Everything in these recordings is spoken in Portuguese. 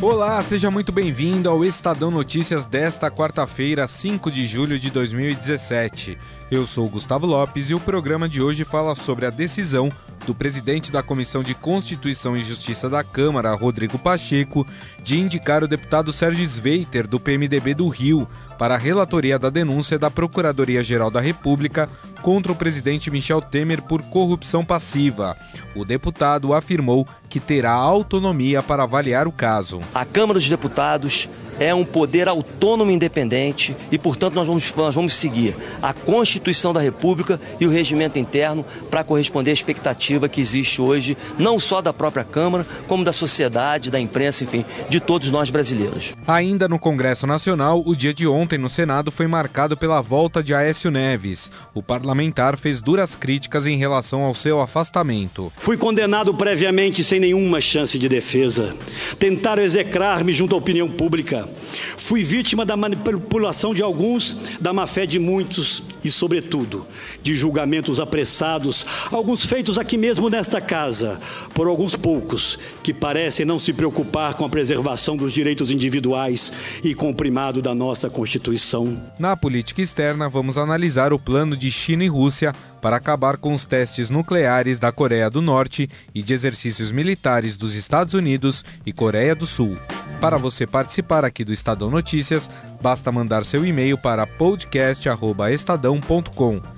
Olá, seja muito bem-vindo ao Estadão Notícias desta quarta-feira, 5 de julho de 2017. Eu sou Gustavo Lopes e o programa de hoje fala sobre a decisão do presidente da Comissão de Constituição e Justiça da Câmara, Rodrigo Pacheco, de indicar o deputado Sérgio Sveiter, do PMDB do Rio, para a relatoria da denúncia da Procuradoria-Geral da República contra o presidente Michel Temer por corrupção passiva. O deputado afirmou que terá autonomia para avaliar o caso. A Câmara dos Deputados é um poder autônomo e independente e, portanto, nós vamos, nós vamos seguir a Constituição da República e o regimento interno para corresponder à expectativa que existe hoje, não só da própria Câmara, como da sociedade, da imprensa, enfim, de todos nós brasileiros. Ainda no Congresso Nacional, o dia de ontem no Senado foi marcado pela volta de Aécio Neves. O parlamentar fez duras críticas em relação ao seu afastamento. Fui condenado previamente sem nenhuma chance de defesa. Tentaram execrar-me junto à opinião pública. Fui vítima da manipulação de alguns, da má fé de muitos e, sobretudo, de julgamentos apressados, alguns feitos aqui mesmo nesta casa, por alguns poucos que parecem não se preocupar com a preservação dos direitos individuais e com o primado da nossa Constituição. Na política externa, vamos analisar o plano de China e Rússia para acabar com os testes nucleares da Coreia do Norte e de exercícios militares dos Estados Unidos e Coreia do Sul. Para você participar aqui do Estadão Notícias, basta mandar seu e-mail para podcast@estadão.com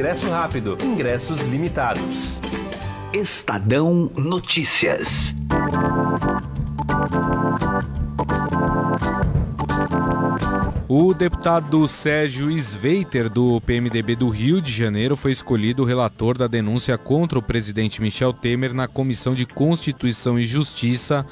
ingresso rápido. Ingressos limitados. Estadão Notícias. O deputado Sérgio Sveiter, do PMDB do Rio de Janeiro, foi escolhido relator da denúncia contra o presidente Michel Temer na Comissão de Constituição e Justiça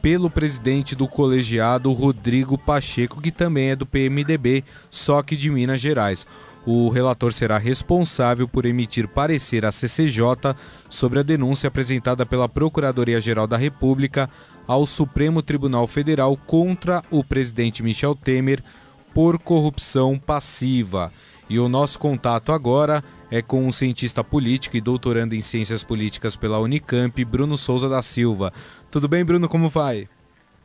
pelo presidente do colegiado Rodrigo Pacheco, que também é do PMDB, só que de Minas Gerais o relator será responsável por emitir parecer à CCJ sobre a denúncia apresentada pela Procuradoria-Geral da República ao Supremo Tribunal Federal contra o presidente Michel Temer por corrupção passiva. E o nosso contato agora é com um cientista político e doutorando em ciências políticas pela Unicamp, Bruno Souza da Silva. Tudo bem, Bruno? Como vai?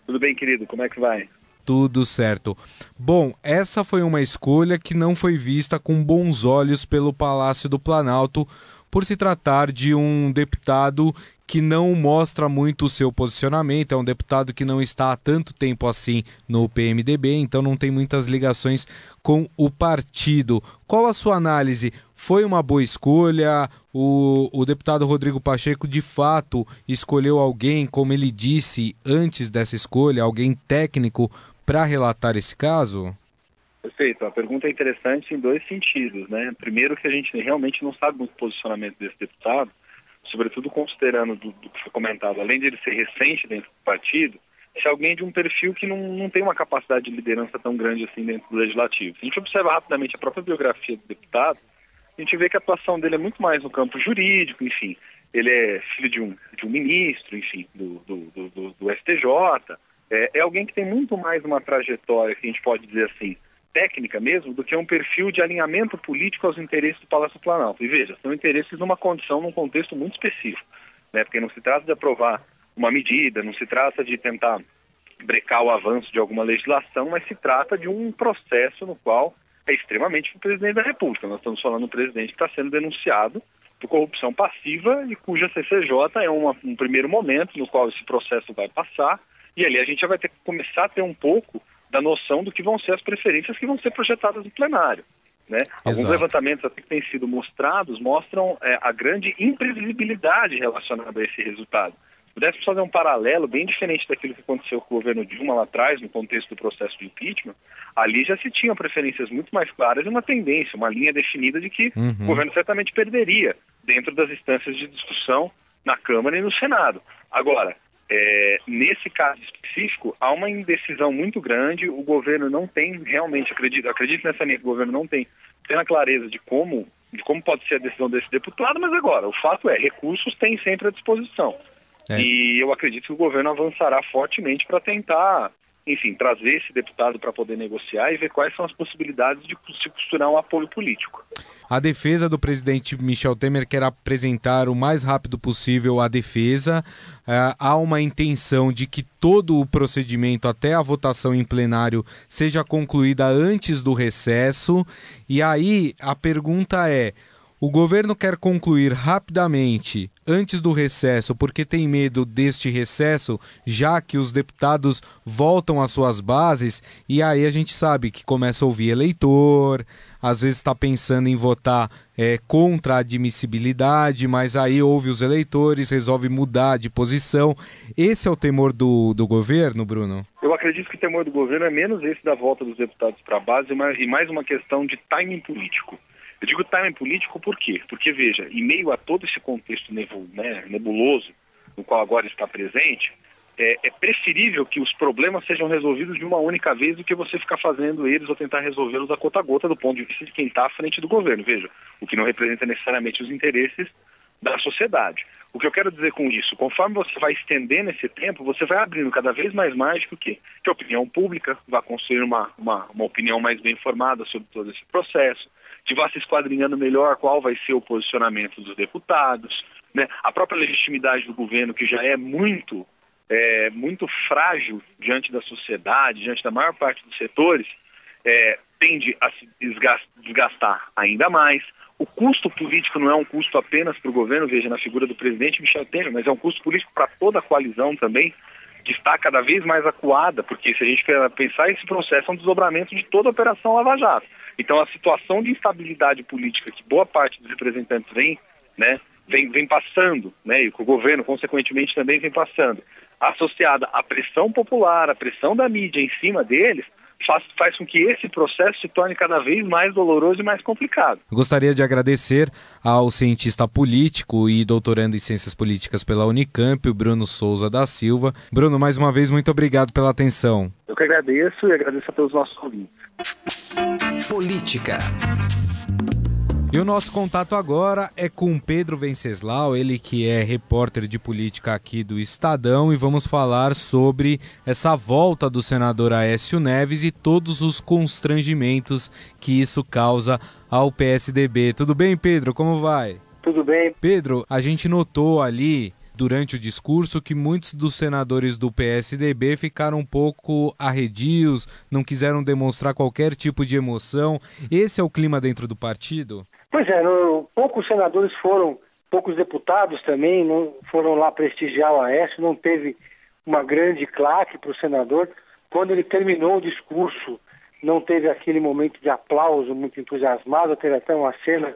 Tudo bem, querido. Como é que vai? Tudo certo. Bom, essa foi uma escolha que não foi vista com bons olhos pelo Palácio do Planalto, por se tratar de um deputado que não mostra muito o seu posicionamento, é um deputado que não está há tanto tempo assim no PMDB, então não tem muitas ligações com o partido. Qual a sua análise? Foi uma boa escolha? O, o deputado Rodrigo Pacheco de fato escolheu alguém, como ele disse antes dessa escolha, alguém técnico para relatar esse caso? Perfeito. A pergunta é interessante em dois sentidos, né? Primeiro que a gente realmente não sabe o posicionamento desse deputado, sobretudo considerando do, do, que foi comentado, além de ele ser recente dentro do partido, se alguém de um perfil que não, não tem uma capacidade de liderança tão grande assim dentro do legislativo. Se a gente observa rapidamente a própria biografia do deputado, a gente vê que a atuação dele é muito mais no campo jurídico, enfim. Ele é filho de um, de um ministro, enfim, do, do, do, do STJ. É, é alguém que tem muito mais uma trajetória, que a gente pode dizer assim, técnica mesmo do que um perfil de alinhamento político aos interesses do Palácio Planalto. E veja, são interesses numa condição, num contexto muito específico, né? porque não se trata de aprovar uma medida, não se trata de tentar brecar o avanço de alguma legislação, mas se trata de um processo no qual é extremamente o presidente da República. Nós estamos falando do presidente que está sendo denunciado por corrupção passiva e cuja CCJ é uma, um primeiro momento no qual esse processo vai passar e ali a gente já vai ter que começar a ter um pouco da noção do que vão ser as preferências que vão ser projetadas no plenário. Né? Alguns levantamentos até que têm sido mostrados mostram é, a grande imprevisibilidade relacionada a esse resultado. pudéssemos fazer um paralelo bem diferente daquilo que aconteceu com o governo Dilma lá atrás, no contexto do processo de impeachment, ali já se tinham preferências muito mais claras e uma tendência, uma linha definida de que uhum. o governo certamente perderia dentro das instâncias de discussão na Câmara e no Senado. Agora, é, nesse caso específico, há uma indecisão muito grande, o governo não tem realmente, acredito, acredito nessa linha, o governo não tem plena clareza de como, de como pode ser a decisão desse deputado, mas agora, o fato é, recursos tem sempre à disposição. É. E eu acredito que o governo avançará fortemente para tentar, enfim, trazer esse deputado para poder negociar e ver quais são as possibilidades de se costurar um apoio político. A defesa do presidente Michel Temer quer apresentar o mais rápido possível a defesa. Uh, há uma intenção de que todo o procedimento até a votação em plenário seja concluída antes do recesso. E aí a pergunta é: o governo quer concluir rapidamente, antes do recesso, porque tem medo deste recesso, já que os deputados voltam às suas bases, e aí a gente sabe que começa a ouvir eleitor, às vezes está pensando em votar é, contra a admissibilidade, mas aí ouve os eleitores, resolve mudar de posição. Esse é o temor do, do governo, Bruno? Eu acredito que o temor do governo é menos esse da volta dos deputados para a base e mais uma questão de timing político. Eu digo timing político por quê? Porque, veja, em meio a todo esse contexto né, nebuloso no qual agora está presente, é, é, preferível que os problemas sejam resolvidos de uma única vez do que você ficar fazendo eles ou tentar resolvê-los a gota a gota do ponto de vista de quem está à frente do governo. Veja, o que não representa necessariamente os interesses da sociedade. O que eu quero dizer com isso, conforme você vai estendendo esse tempo, você vai abrindo cada vez mais quê? Que a opinião pública vai construir uma, uma, uma opinião mais bem formada sobre todo esse processo, que vá se esquadrinhando melhor qual vai ser o posicionamento dos deputados, né? a própria legitimidade do governo, que já é muito, é, muito frágil diante da sociedade, diante da maior parte dos setores, é, tende a se desgastar ainda mais. O custo político não é um custo apenas para o governo, veja, na figura do presidente Michel Temer, mas é um custo político para toda a coalizão também, que está cada vez mais acuada, porque se a gente pensar, esse processo é um desdobramento de toda a Operação Lava Jato. Então, a situação de instabilidade política que boa parte dos representantes vem, né, vem, vem passando, né, e que o governo, consequentemente, também vem passando, associada à pressão popular, à pressão da mídia em cima deles, faz, faz com que esse processo se torne cada vez mais doloroso e mais complicado. Gostaria de agradecer ao cientista político e doutorando em ciências políticas pela Unicamp, o Bruno Souza da Silva. Bruno, mais uma vez, muito obrigado pela atenção. Eu que agradeço e agradeço a todos os nossos ouvintes. Política. E o nosso contato agora é com Pedro Venceslau, ele que é repórter de política aqui do Estadão, e vamos falar sobre essa volta do senador Aécio Neves e todos os constrangimentos que isso causa ao PSDB. Tudo bem, Pedro? Como vai? Tudo bem. Pedro, a gente notou ali durante o discurso que muitos dos senadores do PSDB ficaram um pouco arredios, não quiseram demonstrar qualquer tipo de emoção. Esse é o clima dentro do partido? Pois é, poucos senadores foram, poucos deputados também não foram lá prestigiar o Aécio, não teve uma grande claque para o senador. Quando ele terminou o discurso, não teve aquele momento de aplauso muito entusiasmado, teve até uma cena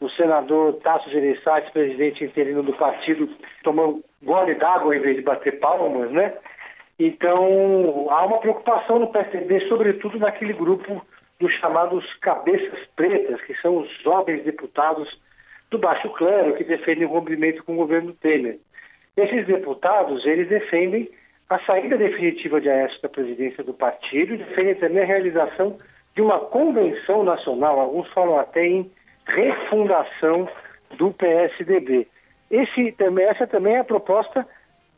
o senador Tasso Gereissati, presidente interino do partido, tomou gole d'água em vez de bater palmas, né? Então, há uma preocupação no PSDB, sobretudo naquele grupo dos chamados cabeças pretas, que são os jovens deputados do baixo clero que defendem o rompimento com o governo Temer. Esses deputados, eles defendem a saída definitiva de Aécio da presidência do partido e defendem também a realização de uma convenção nacional, alguns falam até em refundação do PSDB. Esse, também, essa também é a proposta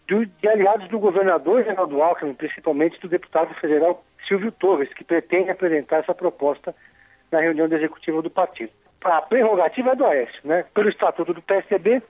do, de aliados do governador Reinaldo Alckmin, principalmente do deputado federal Silvio Torres, que pretende apresentar essa proposta na reunião da executiva do partido. A prerrogativa é do Aécio, né? Pelo estatuto do PSDB,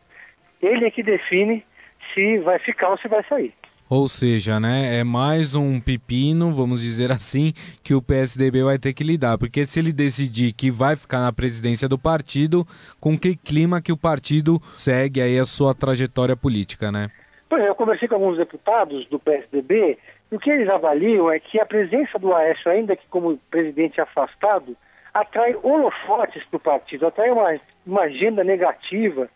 ele é que define se vai ficar ou se vai sair. Ou seja, né, é mais um pepino, vamos dizer assim, que o PSDB vai ter que lidar. Porque se ele decidir que vai ficar na presidência do partido, com que clima que o partido segue aí a sua trajetória política, né? Pois é, eu conversei com alguns deputados do PSDB e o que eles avaliam é que a presença do Aécio, ainda que como presidente afastado, atrai holofotes para o partido, atrai uma, uma agenda negativa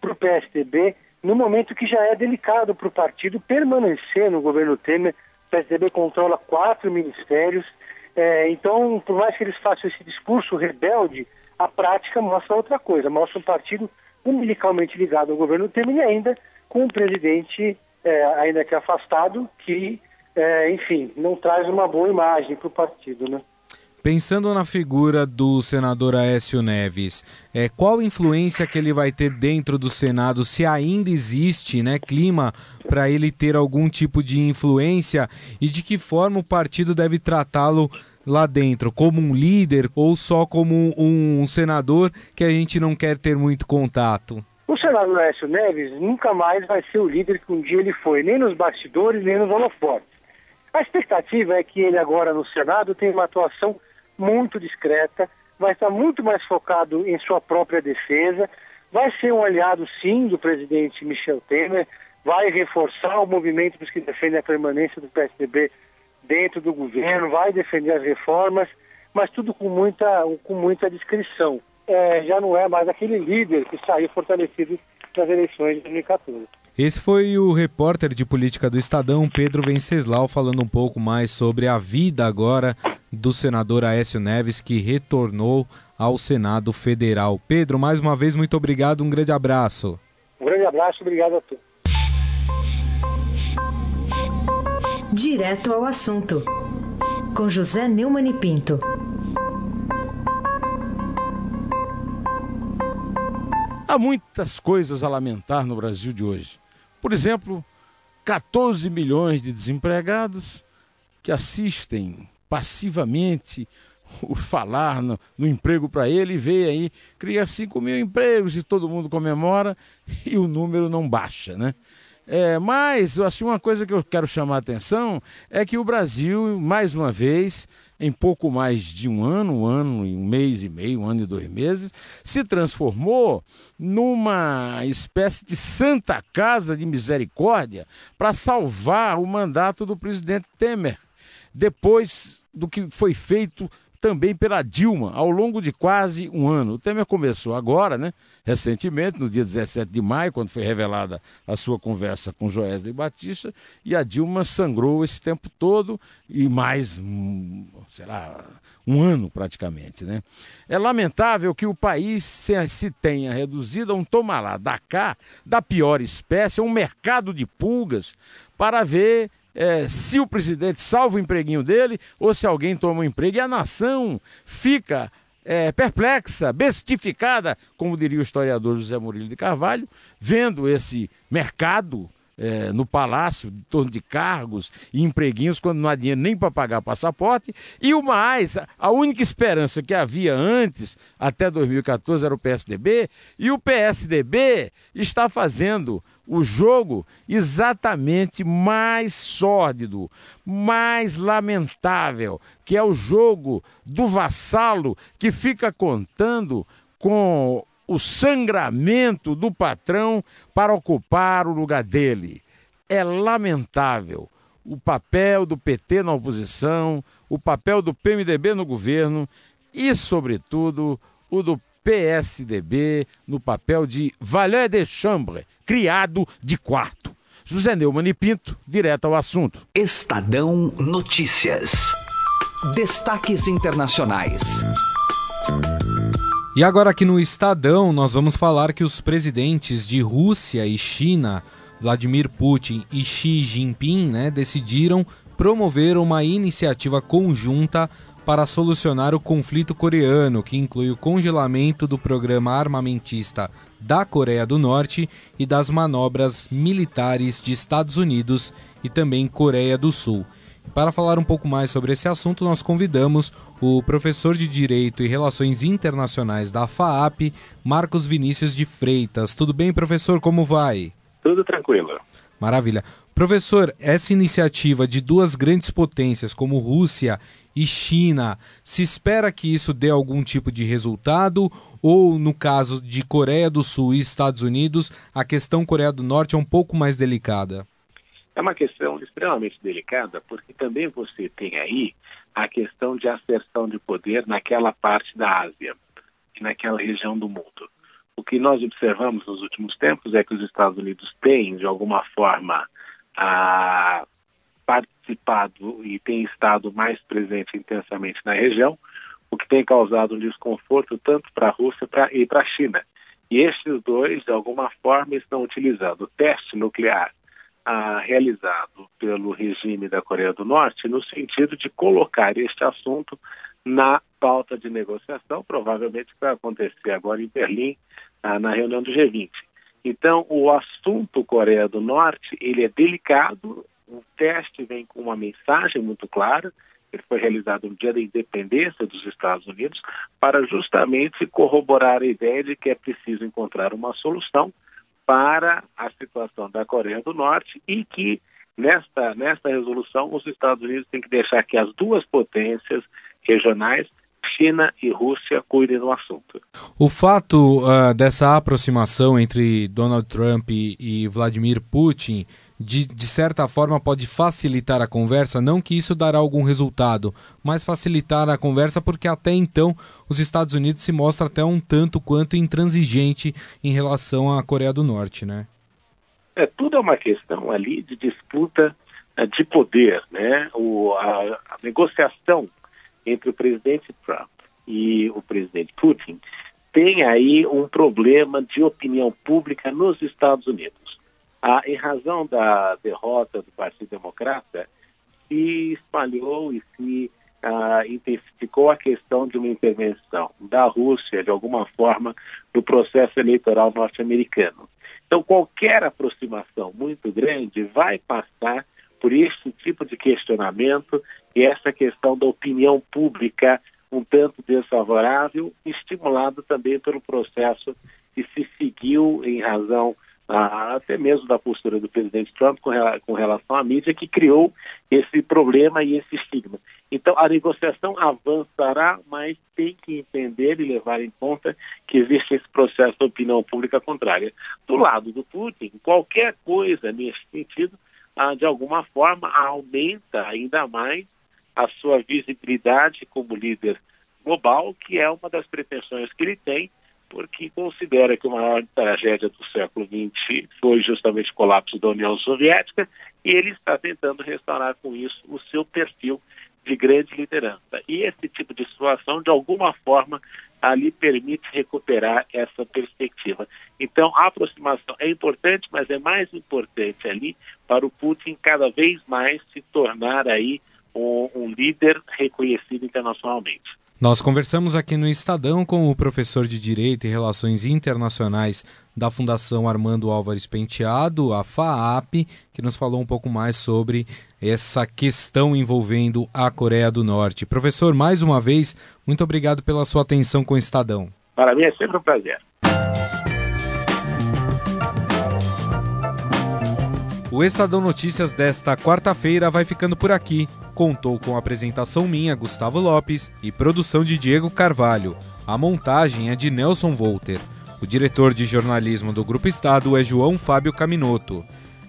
para o PSDB no momento que já é delicado para o partido permanecer no governo Temer. O PSDB controla quatro ministérios, é, então, por mais que eles façam esse discurso rebelde, a prática mostra outra coisa, mostra um partido umbilicalmente ligado ao governo Temer e ainda com um presidente, é, ainda que afastado, que, é, enfim, não traz uma boa imagem para o partido, né? Pensando na figura do senador Aécio Neves, é, qual influência que ele vai ter dentro do Senado, se ainda existe né, clima para ele ter algum tipo de influência e de que forma o partido deve tratá-lo lá dentro, como um líder ou só como um, um, senador que a gente não quer ter muito contato? O senador Aécio Neves nunca mais vai ser o líder que um dia ele foi, nem nos bastidores, nem nos holofotes. A expectativa é que ele agora no Senado tenha uma atuação muito discreta, vai estar muito mais focado em sua própria defesa, vai ser um aliado, sim, do presidente Michel Temer, vai reforçar o movimento dos que defendem a permanência do PSDB dentro do governo, vai defender as reformas, mas tudo com muita, com muita discrição. É, já não é mais aquele líder que saiu fortalecido nas eleições de 2014. Esse foi o repórter de política do Estadão, Pedro Venceslau, falando um pouco mais sobre a vida agora do senador Aécio Neves, que retornou ao Senado Federal. Pedro, mais uma vez, muito obrigado, um grande abraço. Um grande abraço, obrigado a todos. Direto ao assunto, com José Neumann e Pinto. Há muitas coisas a lamentar no Brasil de hoje. Por exemplo, 14 milhões de desempregados que assistem passivamente o falar no, no emprego para ele e vê aí, cria 5 mil empregos e todo mundo comemora e o número não baixa, né? É, mas assim, uma coisa que eu quero chamar a atenção é que o Brasil, mais uma vez, em pouco mais de um ano, um ano e um mês e meio, um ano e dois meses, se transformou numa espécie de santa casa de misericórdia para salvar o mandato do presidente Temer, depois do que foi feito também pela Dilma ao longo de quase um ano. O Temer começou agora, né? Recentemente, no dia 17 de maio, quando foi revelada a sua conversa com Joesley Batista, e a Dilma sangrou esse tempo todo e mais, sei lá, um ano praticamente, né? É lamentável que o país se, se tenha reduzido a um tomalá da cá, da pior espécie, a um mercado de pulgas, para ver é, se o presidente salva o empreguinho dele ou se alguém toma o um emprego. E a nação fica é, perplexa, bestificada, como diria o historiador José Murilo de Carvalho, vendo esse mercado é, no palácio, em torno de cargos e empreguinhos, quando não há dinheiro nem para pagar passaporte. E o mais, a única esperança que havia antes, até 2014, era o PSDB, e o PSDB está fazendo o jogo exatamente mais sórdido, mais lamentável, que é o jogo do vassalo que fica contando com o sangramento do patrão para ocupar o lugar dele. É lamentável o papel do PT na oposição, o papel do PMDB no governo e, sobretudo, o do PSDB no papel de valet de chambre, criado de quarto. José Neumann e Pinto, direto ao assunto. Estadão Notícias. Destaques internacionais. E agora aqui no Estadão, nós vamos falar que os presidentes de Rússia e China, Vladimir Putin e Xi Jinping, né, decidiram promover uma iniciativa conjunta para solucionar o conflito coreano, que inclui o congelamento do programa armamentista da Coreia do Norte e das manobras militares de Estados Unidos e também Coreia do Sul. Para falar um pouco mais sobre esse assunto, nós convidamos o professor de Direito e Relações Internacionais da FAAP, Marcos Vinícius de Freitas. Tudo bem, professor? Como vai? Tudo tranquilo. Maravilha. Professor, essa iniciativa de duas grandes potências como Rússia e China, se espera que isso dê algum tipo de resultado? Ou, no caso de Coreia do Sul e Estados Unidos, a questão Coreia do Norte é um pouco mais delicada? É uma questão extremamente delicada, porque também você tem aí a questão de asserção de poder naquela parte da Ásia e naquela região do mundo. O que nós observamos nos últimos tempos é que os Estados Unidos têm, de alguma forma, a, participado e têm estado mais presente intensamente na região, o que tem causado um desconforto tanto para a Rússia pra, e para a China. E estes dois, de alguma forma, estão utilizando o teste nuclear ah, realizado pelo regime da Coreia do Norte no sentido de colocar este assunto na pauta de negociação, provavelmente vai acontecer agora em Berlim, ah, na reunião do G20. Então, o assunto Coreia do Norte, ele é delicado, o teste vem com uma mensagem muito clara, ele foi realizado no dia da independência dos Estados Unidos, para justamente corroborar a ideia de que é preciso encontrar uma solução para a situação da Coreia do Norte e que nesta, nesta resolução os Estados Unidos têm que deixar que as duas potências regionais China e Rússia cuidem do assunto. O fato uh, dessa aproximação entre Donald Trump e, e Vladimir Putin, de, de, certa forma, pode facilitar a conversa, não que isso dará algum resultado, mas facilitar a conversa porque até então os Estados Unidos se mostra até um tanto quanto intransigente em relação à Coreia do Norte, né? É, tudo é uma questão ali de disputa uh, de poder, né? O, a, a negociação entre o presidente Trump e o presidente Putin tem aí um problema de opinião pública nos Estados Unidos. Ah, em razão da derrota do Partido Democrata, se espalhou e se ah, intensificou a questão de uma intervenção da Rússia, de alguma forma, no processo eleitoral norte-americano. Então, qualquer aproximação muito grande vai passar por esse tipo de questionamento e essa questão da opinião pública um tanto desfavorável, estimulado também pelo processo que se seguiu em razão ah, até mesmo da postura do presidente Trump com, com relação à mídia, que criou esse problema e esse estigma. Então, a negociação avançará, mas tem que entender e levar em conta que existe esse processo de opinião pública contrária. Do lado do Putin, qualquer coisa nesse sentido ah, de alguma forma, aumenta ainda mais a sua visibilidade como líder global, que é uma das pretensões que ele tem, porque considera que a maior tragédia do século XX foi justamente o colapso da União Soviética, e ele está tentando restaurar com isso o seu perfil de grande liderança. E esse tipo de situação, de alguma forma, ali permite recuperar essa perspectiva. Então, a aproximação é importante, mas é mais importante ali para o Putin cada vez mais se tornar aí um, um líder reconhecido internacionalmente. Nós conversamos aqui no Estadão com o professor de Direito e Relações Internacionais da Fundação Armando Álvares Penteado, a FAAP, que nos falou um pouco mais sobre essa questão envolvendo a Coreia do Norte. Professor, mais uma vez, muito obrigado pela sua atenção com o Estadão. Para mim é sempre um prazer. O Estadão Notícias desta quarta-feira vai ficando por aqui. Contou com apresentação minha, Gustavo Lopes, e produção de Diego Carvalho. A montagem é de Nelson Volter. O diretor de jornalismo do Grupo Estado é João Fábio Caminoto.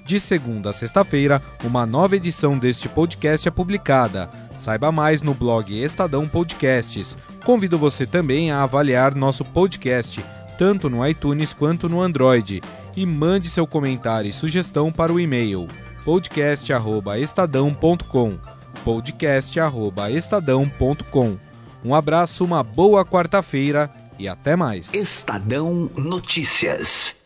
De segunda a sexta-feira, uma nova edição deste podcast é publicada. Saiba mais no blog Estadão Podcasts. Convido você também a avaliar nosso podcast, tanto no iTunes quanto no Android e mande seu comentário e sugestão para o e-mail podcast@estadão.com. podcast@estadão.com. Um abraço, uma boa quarta-feira e até mais. Estadão Notícias.